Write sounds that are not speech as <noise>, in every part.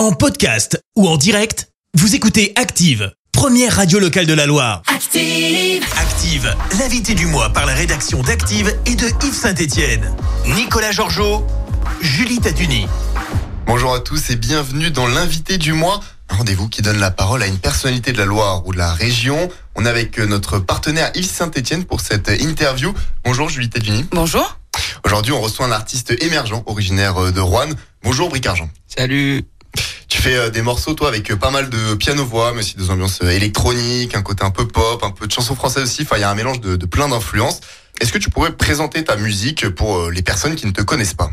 En podcast ou en direct, vous écoutez Active, première radio locale de la Loire. Active. Active, l'invité du mois par la rédaction d'Active et de Yves Saint-Étienne. Nicolas Georgeot, Julie Taduni. Bonjour à tous et bienvenue dans l'invité du mois. Un rendez-vous qui donne la parole à une personnalité de la Loire ou de la région. On est avec notre partenaire Yves Saint-Etienne pour cette interview. Bonjour Julie Taduni. Bonjour. Aujourd'hui, on reçoit un artiste émergent originaire de Rouen. Bonjour Bric Argent. Salut. Tu fais euh, des morceaux toi avec pas mal de piano-voix, mais aussi des ambiances euh, électroniques, un côté un peu pop, un peu de chansons françaises aussi. Enfin, il y a un mélange de, plein d'influences. Est-ce que tu pourrais présenter ta musique pour euh, les personnes qui ne te connaissent pas?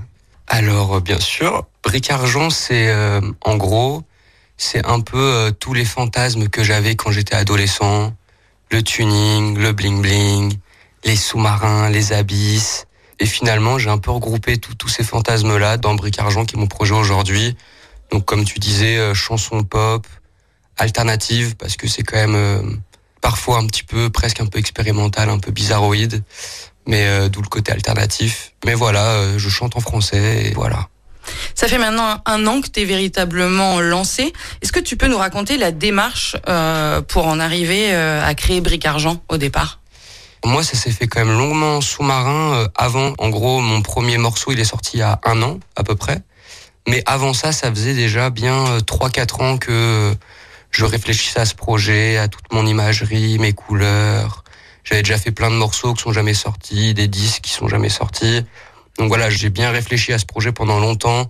Alors, bien sûr, Bric Argent, c'est euh, en gros, c'est un peu euh, tous les fantasmes que j'avais quand j'étais adolescent. Le tuning, le bling bling, les sous-marins, les abysses. Et finalement, j'ai un peu regroupé tous ces fantasmes-là dans Bric Argent, qui est mon projet aujourd'hui. Donc, comme tu disais, euh, chanson pop, alternative, parce que c'est quand même euh, parfois un petit peu, presque un peu expérimental, un peu bizarroïde. Mais euh, d'où le côté alternatif. Mais voilà, euh, je chante en français et voilà. Ça fait maintenant un an que tu es véritablement lancé. Est-ce que tu peux nous raconter la démarche euh, pour en arriver euh, à créer Bric Argent au départ? Moi, ça s'est fait quand même longuement en sous-marin. euh, avant, en gros, mon premier morceau, il est sorti il y a un an à peu près. Mais avant ça, ça faisait déjà bien euh, 3-4 ans que je réfléchissais à ce projet, à toute mon imagerie, mes couleurs. J'avais déjà fait plein de morceaux qui sont jamais sortis, des disques qui sont jamais sortis. Donc voilà, j'ai bien réfléchi à ce projet pendant longtemps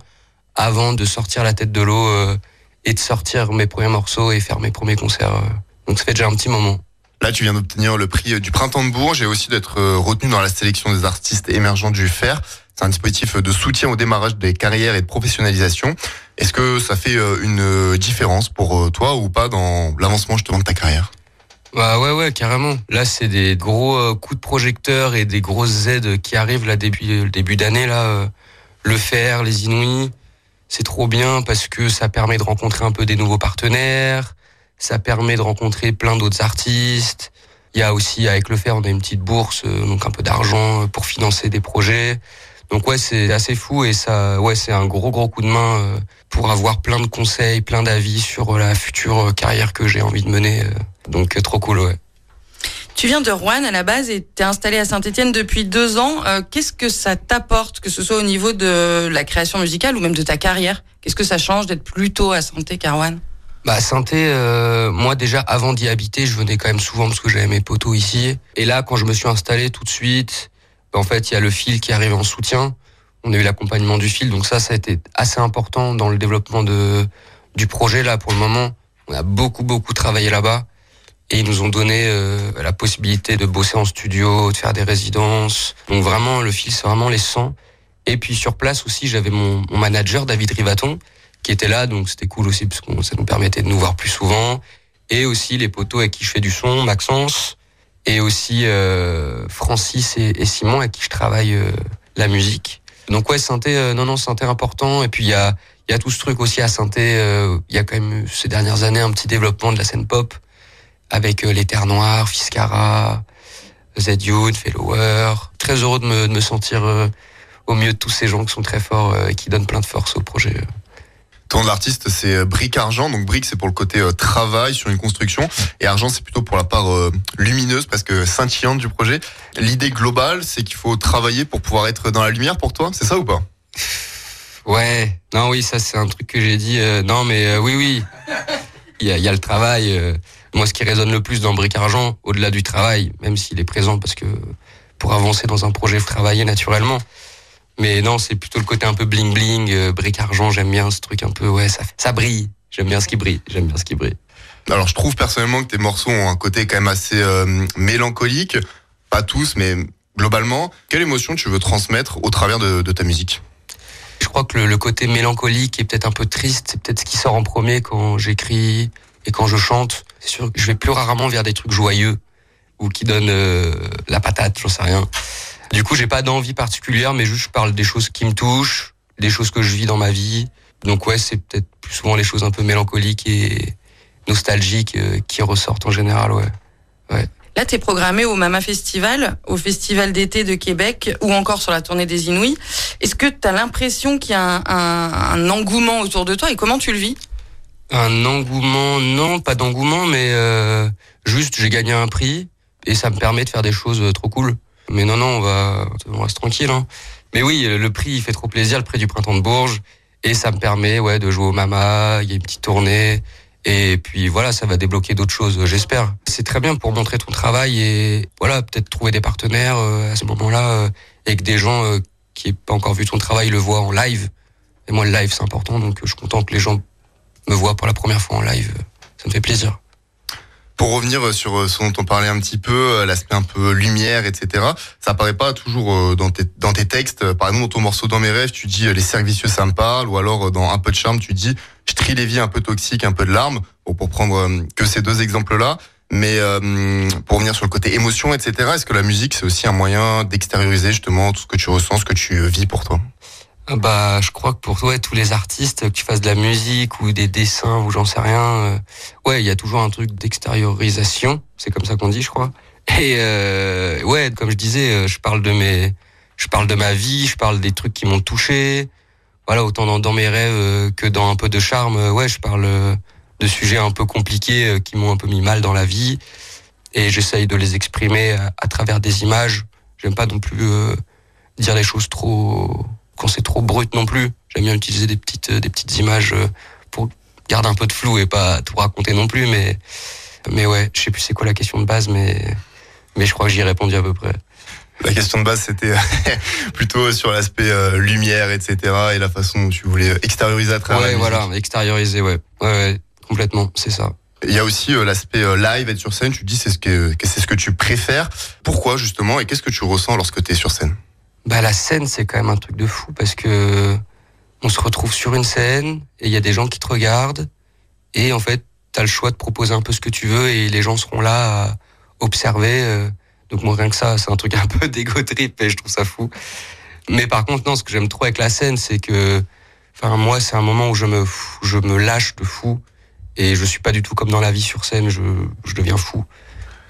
avant de sortir la tête de l'eau euh, et de sortir mes premiers morceaux et faire mes premiers concerts. euh. Donc ça fait déjà un petit moment. Là, tu viens d'obtenir le prix euh, du Printemps de Bourges et aussi d'être euh, retenu dans la sélection des artistes émergents du FER. C'est un dispositif de soutien au démarrage des carrières et de professionnalisation. Est-ce que ça fait euh, une euh, différence pour euh, toi ou pas dans l'avancement justement de ta carrière? Bah ouais ouais carrément. Là c'est des gros coups de projecteur et des grosses aides qui arrivent là le début d'année là. le faire, les Inouïs, c'est trop bien parce que ça permet de rencontrer un peu des nouveaux partenaires, ça permet de rencontrer plein d'autres artistes. Il y a aussi avec le faire on a une petite bourse donc un peu d'argent pour financer des projets. Donc ouais c'est assez fou et ça ouais c'est un gros gros coup de main euh, pour avoir plein de conseils, plein d'avis sur euh, la future euh, carrière que j'ai envie de mener. Donc trop cool, ouais. Tu viens de Rouen à la base et tu es installé à Saint-Etienne depuis deux ans. Euh, Qu'est-ce que ça t'apporte, que ce soit au niveau de la création musicale ou même de ta carrière? Qu'est-ce que ça change d'être plus tôt à Saint-Étienne qu'à Rouen? Bah Sainté, euh, moi déjà avant d'y habiter, je venais quand même souvent parce que j'avais mes poteaux ici. Et là, quand je me suis installé tout de suite, en fait, il y a le fil qui arrive en soutien. On a eu l'accompagnement du fil, donc ça, ça a été assez important dans le développement de du projet là pour le moment. On a beaucoup beaucoup travaillé là-bas et ils nous ont donné euh, la possibilité de bosser en studio, de faire des résidences. Donc vraiment, le fil, c'est vraiment les 100. Et puis sur place aussi, j'avais mon, mon manager David Rivaton qui était là, donc c'était cool aussi parce que ça nous permettait de nous voir plus souvent. Et aussi les potos avec qui je fais du son, Maxence, et aussi euh, Francis et, et Simon avec qui je travaille euh, la musique. Donc ouais, synthé, euh, non non, synthé important. Et puis il y a y a tout ce truc aussi à synthé. Il y a quand même ces dernières années un petit développement de la scène pop avec les Terres Noires, Fiscara, Z-Youth, Fellower. Très heureux de me, de me sentir au milieu de tous ces gens qui sont très forts et qui donnent plein de force au projet. Ton nom d'artiste, c'est euh, Bric Argent. Donc Bric, c'est pour le côté euh, travail sur une construction. Et Argent, c'est plutôt pour la part euh, lumineuse, parce que scintillante du projet. L'idée globale, c'est qu'il faut travailler pour pouvoir être dans la lumière pour toi. C'est ça ou pas? Ouais, non, oui, ça c'est un truc que j'ai dit. euh, non, mais oui, oui, il y a, y a le travail. moi, ce qui résonne le plus dans Bric Argent, au-delà du travail, même s'il est présent, parce que pour avancer dans un projet, il faut travailler naturellement. Mais non, c'est plutôt le côté un peu bling bling, euh, Bric Argent. J'aime bien ce truc un peu, ouais, ça, ça brille. J'aime bien ce qui brille. J'aime bien ce qui brille. Alors, je trouve personnellement que tes morceaux ont un côté quand même assez euh, mélancolique. Pas tous, mais globalement. Quelle émotion tu veux transmettre au travers de, de ta musique? Je crois que le, le côté mélancolique et peut-être un peu triste, c'est peut-être ce qui sort en premier quand j'écris et quand je chante. C'est sûr que je vais plus rarement vers des trucs joyeux ou qui donnent euh, la patate, j'en sais rien. Du coup, j'ai pas d'envie particulière, mais juste je parle des choses qui me touchent, des choses que je vis dans ma vie. Donc ouais, c'est peut-être plus souvent les choses un peu mélancoliques et nostalgiques euh, qui ressortent en général, ouais. Là, tu es programmé au Mama Festival, au Festival d'été de Québec ou encore sur la tournée des Inouïs. Est-ce que tu as l'impression qu'il y a un, un- un engouement autour de toi et comment tu le vis? Un engouement, non, pas d'engouement, mais euh, juste j'ai gagné un prix et ça me permet de faire des choses euh, trop cool. Mais non, non, on va, on reste tranquille. Hein. Mais oui, le prix, il fait trop plaisir, le prix du printemps de Bourges, et ça me permet, ouais, de jouer au Mama. Il y a une petite tournée, et puis voilà, ça va débloquer d'autres choses, j'espère. C'est très bien pour montrer ton travail et voilà, peut-être trouver des partenaires euh, à ce moment-là euh, et que des gens euh, qui n'ont pas encore vu ton travail le voient en live. Et moi, le live, c'est important, donc je suis content que les gens me voient pour la première fois en live. Ça me fait plaisir. Pour revenir sur ce dont on parlait un petit peu, l'aspect un peu lumière, etc. Ça apparaît pas toujours dans tes, dans tes textes. Par exemple, dans ton morceau Dans mes rêves, tu dis les servicieux, ça me parle. Ou alors dans Un peu de charme, tu dis je trie les vies un peu toxiques, un peu de larmes, pour prendre que ces deux exemples-là. Mais pour revenir sur le côté émotion, etc., est-ce que la musique, c'est aussi un moyen d'extérioriser justement tout ce que tu ressens, ce que tu vis pour toi? Bah, je crois que pour toi, tous les artistes, que tu fasses de la musique ou des dessins ou j'en sais rien, euh, ouais, il y a toujours un truc d'extériorisation. C'est comme ça qu'on dit, je crois. Et euh, ouais, comme je disais, euh, je parle de mes, je parle de ma vie, je parle des trucs qui m'ont touché. Voilà, autant dans, mes rêves que dans un peu de charme. Ouais, je parle de sujets un peu compliqués qui m'ont un peu mis mal dans la vie, et j'essaye de les exprimer à, à, travers des images. J'aime pas non plus dire les choses trop quand c'est trop brut non plus. J'aime bien utiliser des petites des petites images pour garder un peu de flou et pas tout raconter non plus. Mais mais ouais, je sais plus c'est quoi la question de base, mais mais je crois que j'y ai répondu à peu près. La question de base, c'était <laughs> plutôt sur l'aspect euh, lumière, etc. et la façon dont tu voulais extérioriser à travers. Ouais, voilà, extérioriser, ouais. ouais, ouais complètement, c'est ça. Il y a aussi euh, l'aspect euh, live, être sur scène. Tu dis c'est ce que, que c'est ce que tu préfères. Pourquoi justement et qu'est-ce que tu ressens lorsque tu es sur scène? Bah la scène c'est quand même un truc de fou parce que on se retrouve sur une scène et il y a des gens qui te regardent et en fait tu as le choix de proposer un peu ce que tu veux et les gens seront là à observer euh. donc moi rien que ça c'est un truc un <laughs> peu d'égo trip et je trouve ça fou mais par contre non ce que j'aime trop avec la scène c'est que enfin moi c'est un moment où je me je me lâche de fou et je suis pas du tout comme dans la vie sur scène je je deviens fou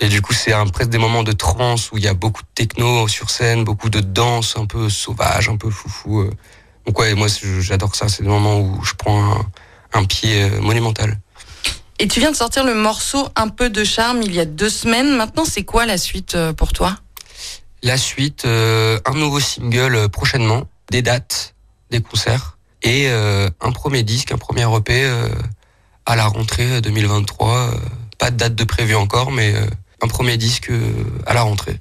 et du coup, c'est presque des moments de trance où il y a beaucoup de techno sur scène, beaucoup de danse un peu sauvage, un peu foufou. Euh. Donc ouais, moi j'adore ça. C'est des moments où je prends un, pied euh, monumental. Et tu viens de sortir le morceau Un peu de charme il y a deux semaines. Maintenant, c'est quoi la suite euh, pour toi? La suite, un nouveau single prochainement, des dates, des concerts et un premier disque, un premier EP à la rentrée 2023. pas de date de prévu encore, mais un premier disque euh, à la rentrée.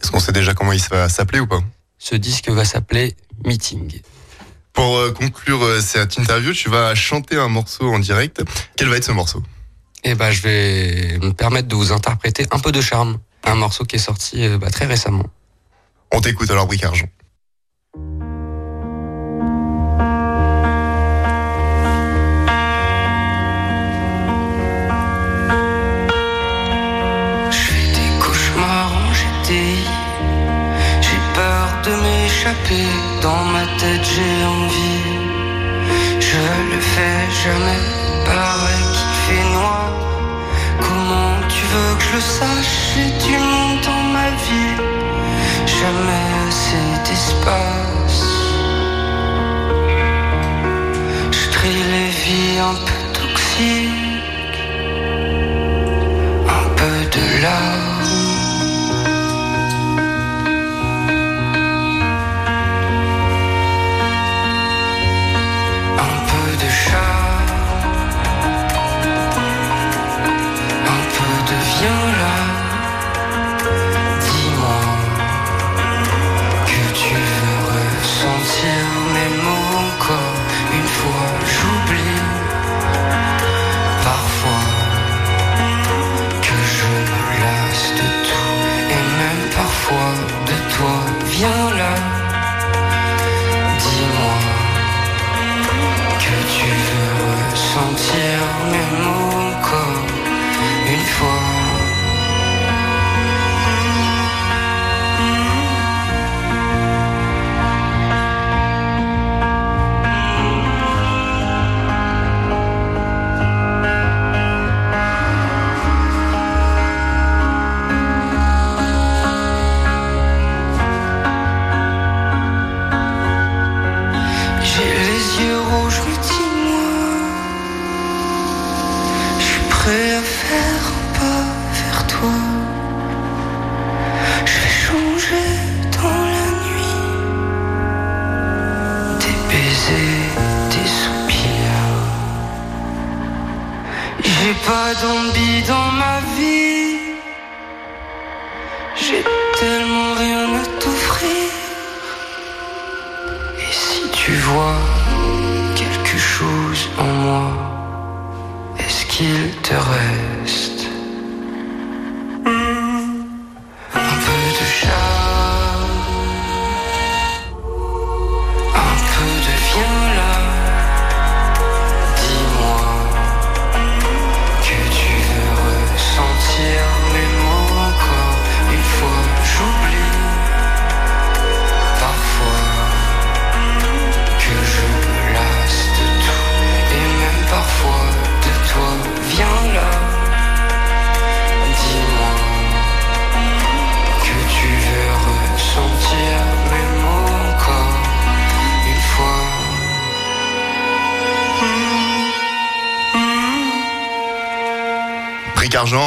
Est-ce qu'on sait déjà comment il va s'appeler ou pas Ce disque va s'appeler Meeting. Pour euh, conclure euh, cette interview, tu vas chanter un morceau en direct. Quel va être ce morceau? Eh ben, je vais me permettre de vous interpréter un peu de charme. Un morceau qui est sorti bah, très récemment. On t'écoute alors, Bric Argent. J'ai envie. Je le fais jamais, pareil qu'il fait noir. Comment tu veux que je le sache et tu montes dans ma vie? Jamais assez d'espace. Je trie les vies un peu toxiques, J'ai pas d'envie dans ma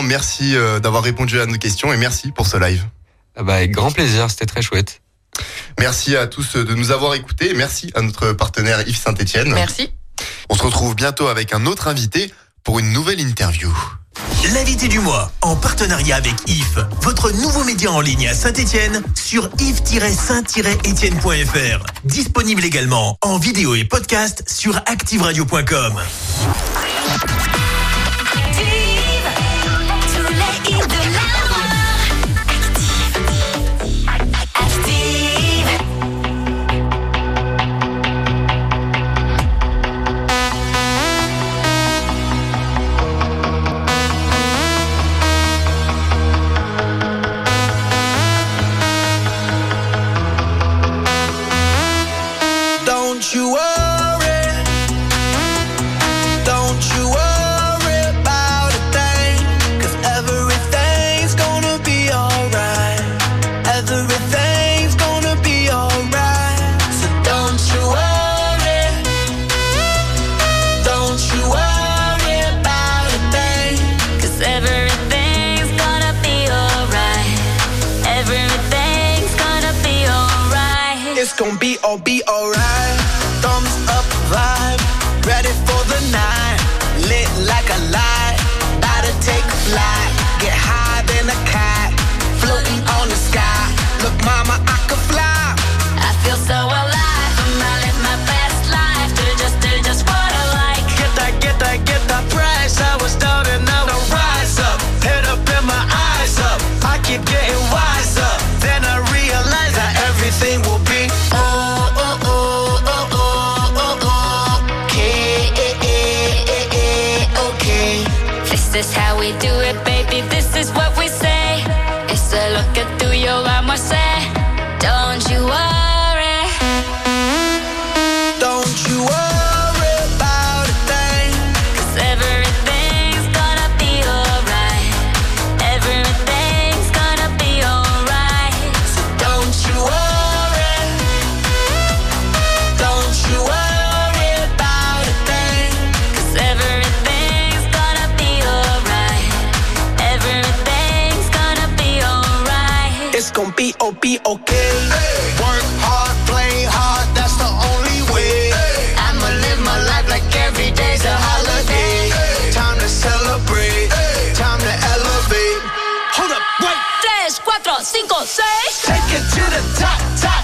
Merci euh, d'avoir répondu à nos questions et merci pour ce live. Ah bah, avec grand plaisir, c'était très chouette. Merci à tous de nous avoir écoutés. Merci à notre partenaire Yves Saint-Etienne. Merci. On se retrouve bientôt avec un autre invité pour une nouvelle interview. L'invité du mois, en partenariat avec IF, votre nouveau média en ligne à Saint-Etienne, sur if-saint-etienne.fr. Disponible également en vidéo et podcast sur activeradio.com. It's be all be alright. Thumbs up vibe, ready for the night. Lit like a light, about to take a flight. Get high than a cat, floating on the sky. Look, mama, I can fly. I feel so alive. I'm not living my best life. Do just, do just what I like. Get that, get that, get that price. I was down and now I rise up. Head up and my eyes up. I keep getting wiser. Then I realize that everything will be This is how we do it, baby. This is what we say. It's a look at through your I say. Don't you worry. Gonna be okay. Work hard, play hard. That's the only way. I'ma live my life like every day's a holiday. Time to celebrate. Time to elevate. Hold up, wait. Tres, cuatro, cinco, seis. Take it to the top, top,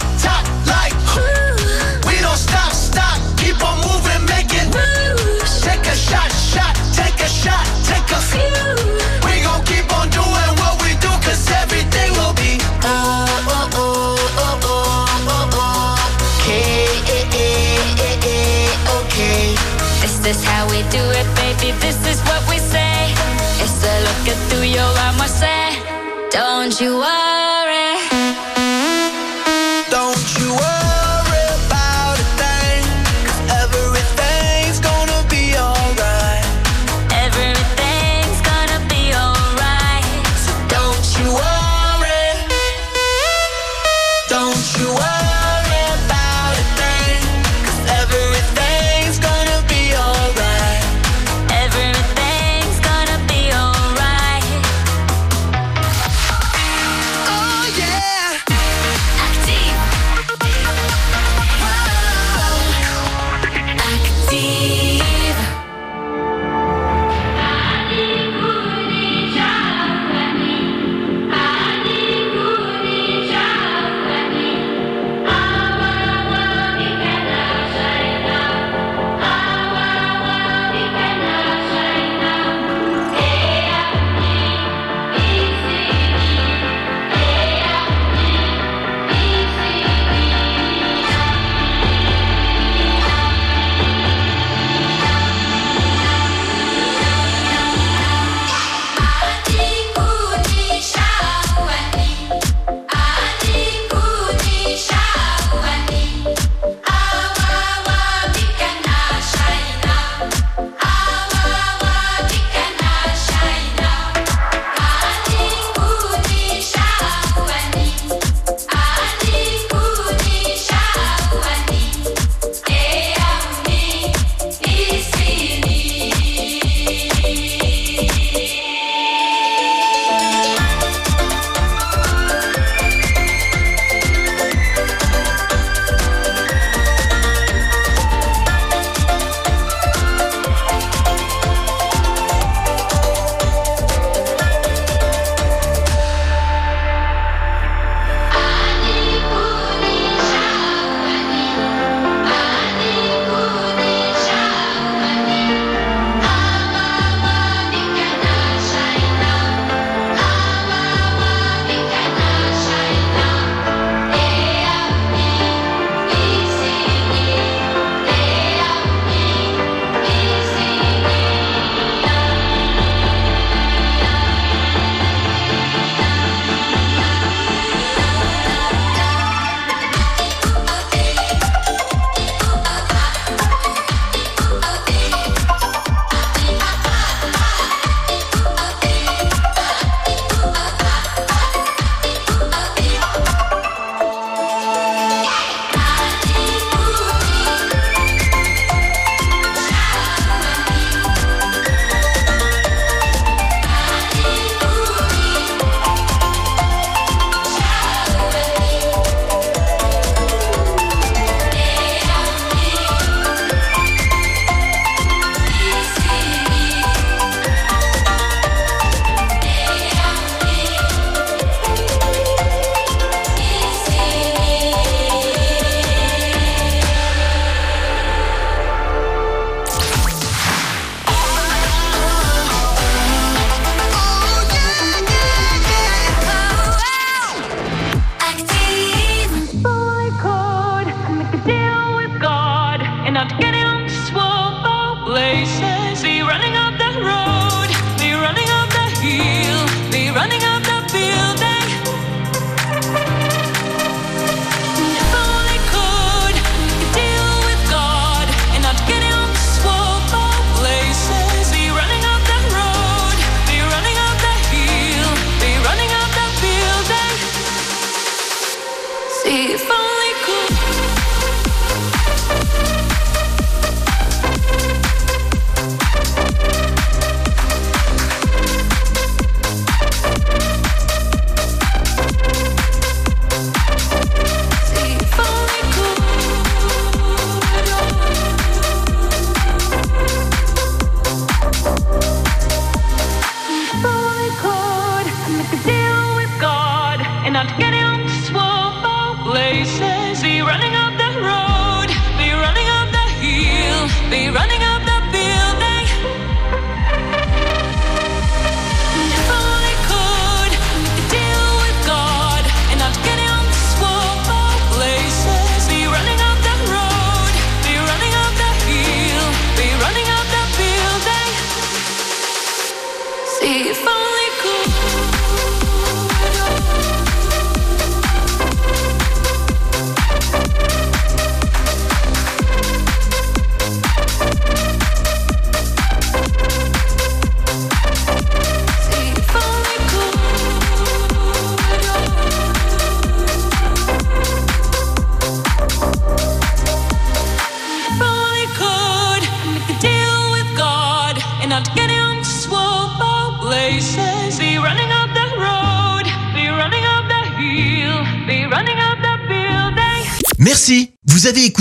Don't you worry.